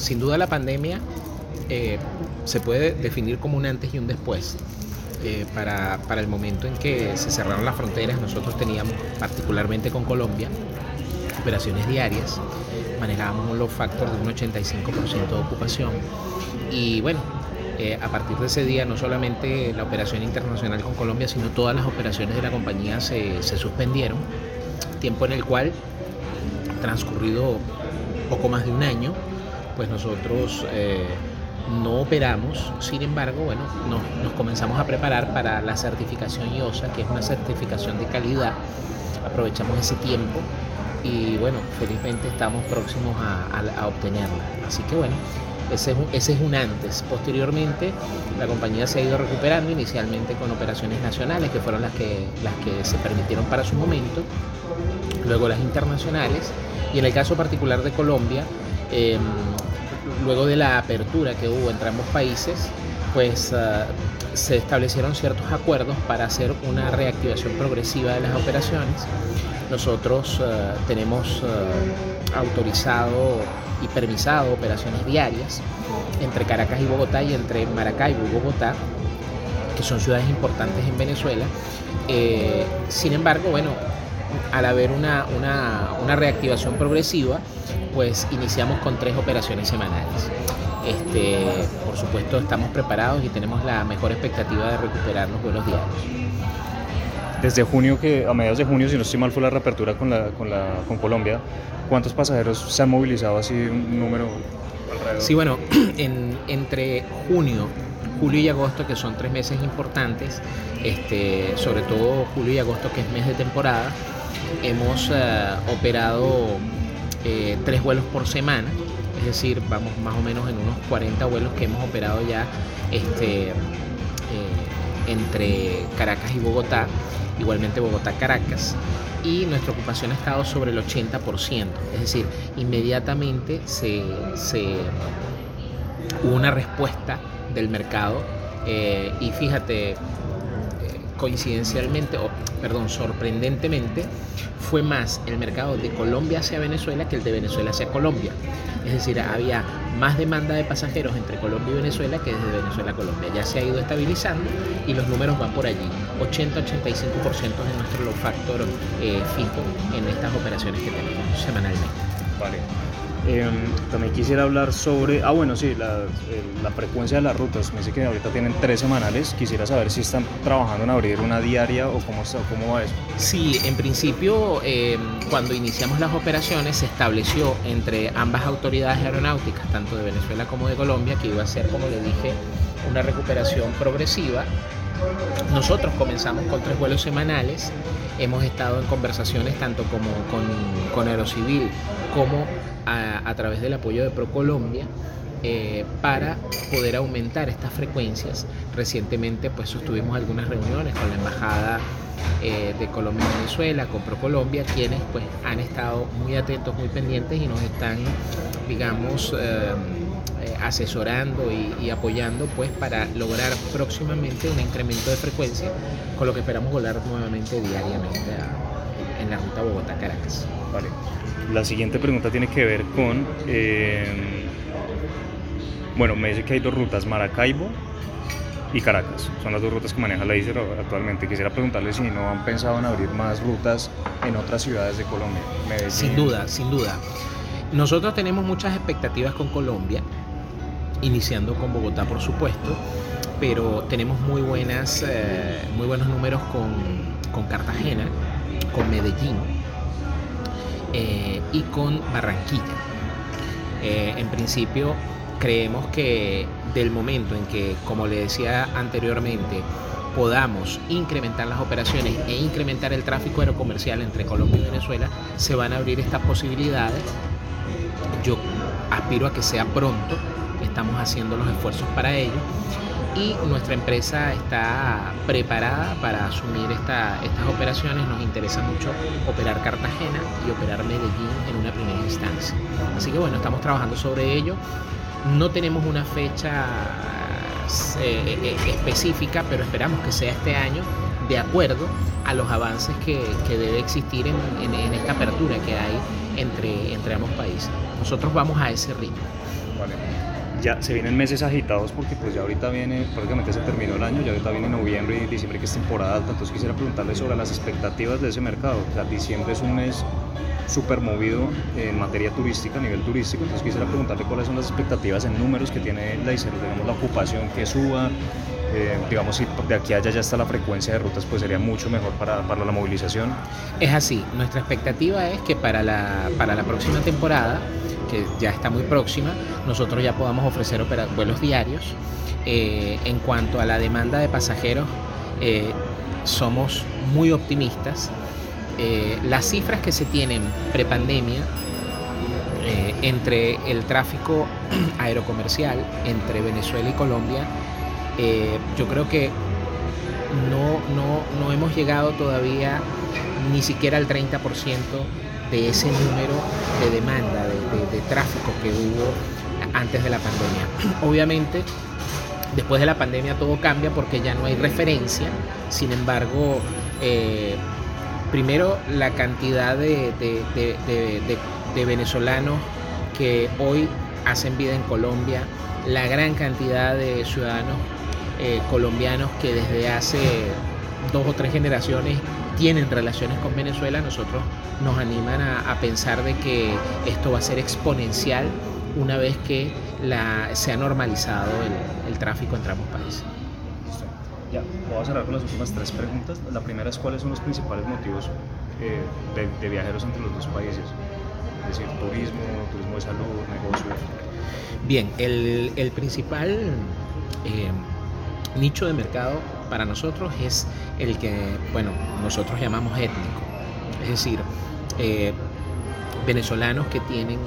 sin duda la pandemia eh, se puede definir como un antes y un después. Eh, para, para, el momento en que se cerraron las fronteras, nosotros teníamos, particularmente con Colombia, operaciones diarias, manejábamos los factores de un 85% de ocupación y bueno, eh, a partir de ese día no solamente la operación internacional con Colombia, sino todas las operaciones de la compañía se, se suspendieron, tiempo en el cual, transcurrido poco más de un año, pues nosotros eh, no operamos, sin embargo, bueno, nos, nos, comenzamos a preparar para la certificación IOSA, que es una certificación de calidad. Aprovechamos ese tiempo y bueno, felizmente estamos próximos a, a, a obtenerla. Así que bueno, ese es, un, ese es un antes. Posteriormente, la compañía se ha ido recuperando, inicialmente con operaciones nacionales, que fueron las que, las que se permitieron para su momento, luego las internacionales, y en el caso particular de Colombia, eh, luego de la apertura que hubo entre ambos países, pues uh, se establecieron ciertos acuerdos para hacer una reactivación progresiva de las operaciones. Nosotros uh, tenemos uh, autorizado y permisado operaciones diarias entre Caracas y Bogotá y entre Maracaibo y Bogotá, que son ciudades importantes en Venezuela. Eh, sin embargo, bueno, al haber una, una, una, reactivación progresiva, pues iniciamos con tres operaciones semanales. Este, por supuesto, estamos preparados y tenemos la mejor expectativa de recuperar los vuelos diarios. Desde junio, que a mediados de junio, si no estoy mal, fue la reapertura con, la, con, la, con Colombia. ¿Cuántos pasajeros se han movilizado así un número alrededor? Sí, bueno, en, entre junio, julio y agosto, que son tres meses importantes, este, sobre todo julio y agosto, que es mes de temporada, hemos uh, operado eh, tres vuelos por semana, es decir, vamos más o menos en unos 40 vuelos que hemos operado ya este, eh, entre Caracas y Bogotá, igualmente Bogotá-Caracas, y nuestra ocupación ha estado sobre el 80%, es decir, inmediatamente se, hubo una respuesta del mercado eh, y fíjate, coincidencialmente, o perdón, sorprendentemente, fue más el mercado de Colombia hacia Venezuela que el de Venezuela hacia Colombia. Es decir, había más demanda de pasajeros entre Colombia y Venezuela que desde Venezuela a Colombia. Ya se ha ido estabilizando y los números van por allí. 80-85% de nuestro load factor eh, fijo en estas operaciones que tenemos semanalmente. Vale. Eh, también quisiera hablar sobre, ah bueno, sí, la, la, frecuencia de las rutas. Me dice que ahorita tienen tres semanales. Quisiera saber si están trabajando en abrir una diaria o cómo, está, cómo va eso. Sí, en principio, eh, cuando iniciamos las operaciones, se estableció entre ambas autoridades aeronáuticas, tanto de Venezuela como de Colombia, que iba a ser, como le dije, una recuperación progresiva. Nosotros comenzamos con tres vuelos semanales. Hemos estado en conversaciones tanto como con, con Aerocivil como a, través del apoyo de ProColombia eh, para poder aumentar estas frecuencias. Recientemente pues sostuvimos algunas reuniones con la Embajada eh, de Colombia y Venezuela, con ProColombia, quienes pues han estado muy atentos, muy pendientes y nos están, digamos, eh, asesorando y, apoyando pues para lograr próximamente un incremento de frecuencia, con lo que esperamos volar nuevamente diariamente en la ruta Bogotá-Caracas. Vale. La siguiente pregunta tiene que ver con, eh, bueno, me dice que hay dos rutas, Maracaibo y Caracas. Son las dos rutas que maneja la ICER actualmente. Quisiera preguntarle si no han pensado en abrir más rutas en otras ciudades de Colombia. Sin duda, sin duda. Nosotros tenemos muchas expectativas con Colombia, iniciando con Bogotá, por supuesto, pero tenemos muy, buenas, eh, muy buenos números con, con Cartagena, con Medellín eh, y con Barranquilla. Eh, en principio creemos que del momento en que, como le decía anteriormente, podamos incrementar las operaciones e incrementar el tráfico aerocomercial entre Colombia y Venezuela, se van a abrir estas posibilidades. Yo aspiro a que sea pronto, estamos haciendo los esfuerzos para ello y nuestra empresa está preparada para asumir esta, estas operaciones. Nos interesa mucho operar Cartagena y operar Medellín en una primera instancia. Así que bueno, estamos trabajando sobre ello. No tenemos una fecha eh, específica, pero esperamos que sea este año de acuerdo a los avances que, que debe existir en, en, en, esta apertura que hay entre, entre ambos países. Nosotros vamos a ese ritmo. Ya se vienen meses agitados porque pues ya ahorita viene, prácticamente se terminó el año, ya ahorita viene noviembre y diciembre que es temporada alta, entonces quisiera preguntarle sobre las expectativas de ese mercado. O sea, diciembre es un mes súper movido en materia turística, a nivel turístico, entonces quisiera preguntarle cuáles son las expectativas en números que tiene la digamos la ocupación que suba, eh, digamos, si de aquí a allá ya está la frecuencia de rutas, pues sería mucho mejor para, para, la movilización. Es así, nuestra expectativa es que para la, para la próxima temporada, que ya está muy próxima, nosotros ya podamos ofrecer vuelos diarios. Eh, en cuanto a la demanda de pasajeros, eh, somos muy optimistas. las cifras que se tienen prepandemia entre el tráfico aerocomercial entre Venezuela y Colombia eh, yo creo que no, hemos llegado todavía ni siquiera al 30% de ese número de demanda, de, tráfico que hubo antes de la pandemia. Obviamente, después de la pandemia todo cambia porque ya no hay referencia, sin embargo, eh, primero la cantidad de, venezolanos que hoy hacen vida en Colombia, la gran cantidad de ciudadanos eh, colombianos que desde hace dos o tres generaciones tienen relaciones con Venezuela, nosotros nos animan a, pensar de que esto va a ser exponencial una vez que la, se ha normalizado el, tráfico entre ambos países. Ya, voy a cerrar con las últimas tres preguntas. La primera es cuáles son los principales motivos eh, de, viajeros entre los dos países. Es decir, turismo, turismo de salud, negocio. Bien, el, el principal eh, nicho de mercado para nosotros es el que, bueno, nosotros llamamos étnico. Es decir, eh, venezolanos que tienen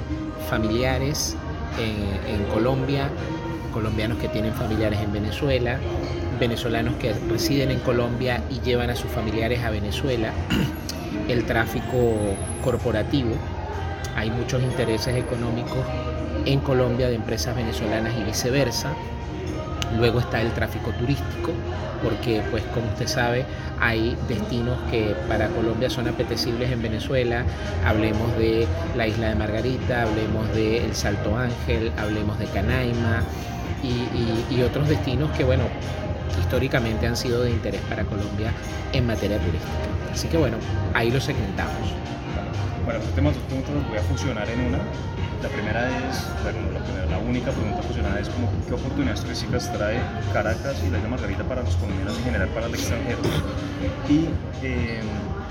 familiares en, Colombia, colombianos que tienen familiares en Venezuela, venezolanos que residen en Colombia y llevan a sus familiares a Venezuela, el tráfico corporativo, hay muchos intereses económicos en Colombia de empresas venezolanas y viceversa, Luego está el tráfico turístico, porque pues como usted sabe hay destinos que para Colombia son apetecibles en Venezuela. Hablemos de la isla de Margarita, hablemos de El Salto Ángel, hablemos de Canaima y, otros destinos que bueno, históricamente han sido de interés para Colombia en materia turística. Así que bueno, ahí lo segmentamos. Bueno, los temas los voy a funcionar en una. La primera es, la, única pregunta fusionada es como, ¿qué oportunidades turísticas trae Caracas y la isla Margarita para los colombianos en general para el extranjero? Y em,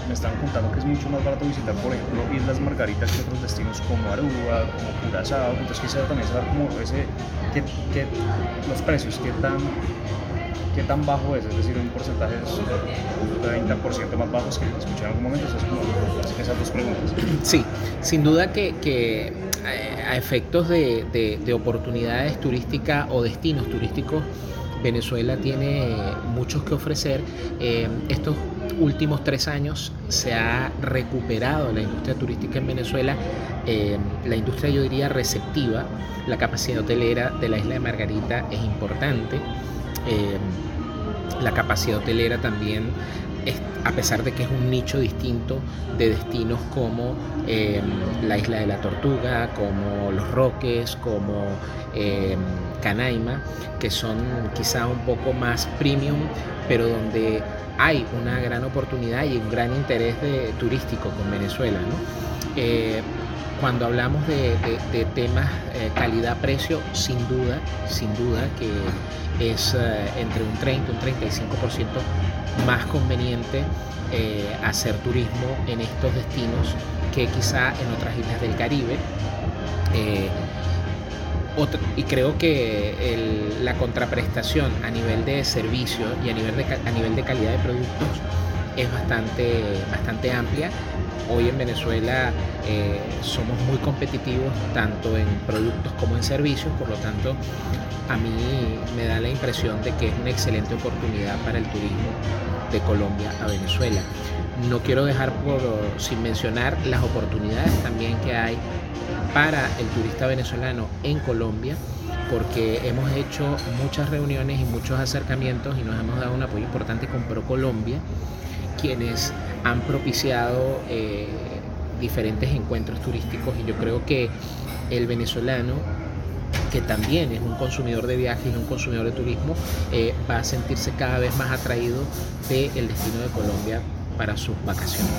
me estaban contando que es mucho más barato visitar, por ejemplo, Islas Margarita que otros destinos como Aruba, como Curazao. Entonces quisiera también saber como ese, qué, qué, los precios, qué tan ¿qué tan bajo es? Es decir, un porcentaje de 30% más bajo que escuché en algún momento. Esas, esas dos preguntas. Sí, sin duda que, que eh, a efectos de, de, oportunidades turísticas o destinos turísticos, Venezuela tiene muchos que ofrecer. Eh, estos últimos tres años se ha recuperado la industria turística en Venezuela, eh, la industria yo diría receptiva, la capacidad hotelera de la isla de Margarita es importante, la capacidad hotelera también a pesar de que es un nicho distinto de destinos como em, la isla de la Tortuga, como Los Roques, como em, Canaima, que son quizá un poco más premium, pero donde hay una gran oportunidad y un gran interés turístico con Venezuela. Eh, cuando hablamos de, temas eh, calidad-precio, sin duda, sin duda que es eh, entre un 30 y un 35% más conveniente eh, hacer turismo en estos destinos que quizá en otras islas del Caribe. Eh, y creo que la contraprestación a nivel de servicio y a nivel de, a nivel de calidad de productos es bastante, bastante amplia. Hoy en Venezuela eh, somos muy competitivos tanto en productos como en servicios, por lo tanto a mí me da la impresión de que es una excelente oportunidad para el turismo de Colombia a Venezuela. No quiero dejar sin mencionar las oportunidades también que hay para el turista venezolano en Colombia, porque hemos hecho muchas reuniones y muchos acercamientos y nos hemos dado un apoyo importante con ProColombia, quienes han propiciado eh, diferentes encuentros turísticos y yo creo que el venezolano que también es un consumidor de viajes y un consumidor de turismo, eh, va a sentirse cada vez más atraído del destino de Colombia para sus vacaciones.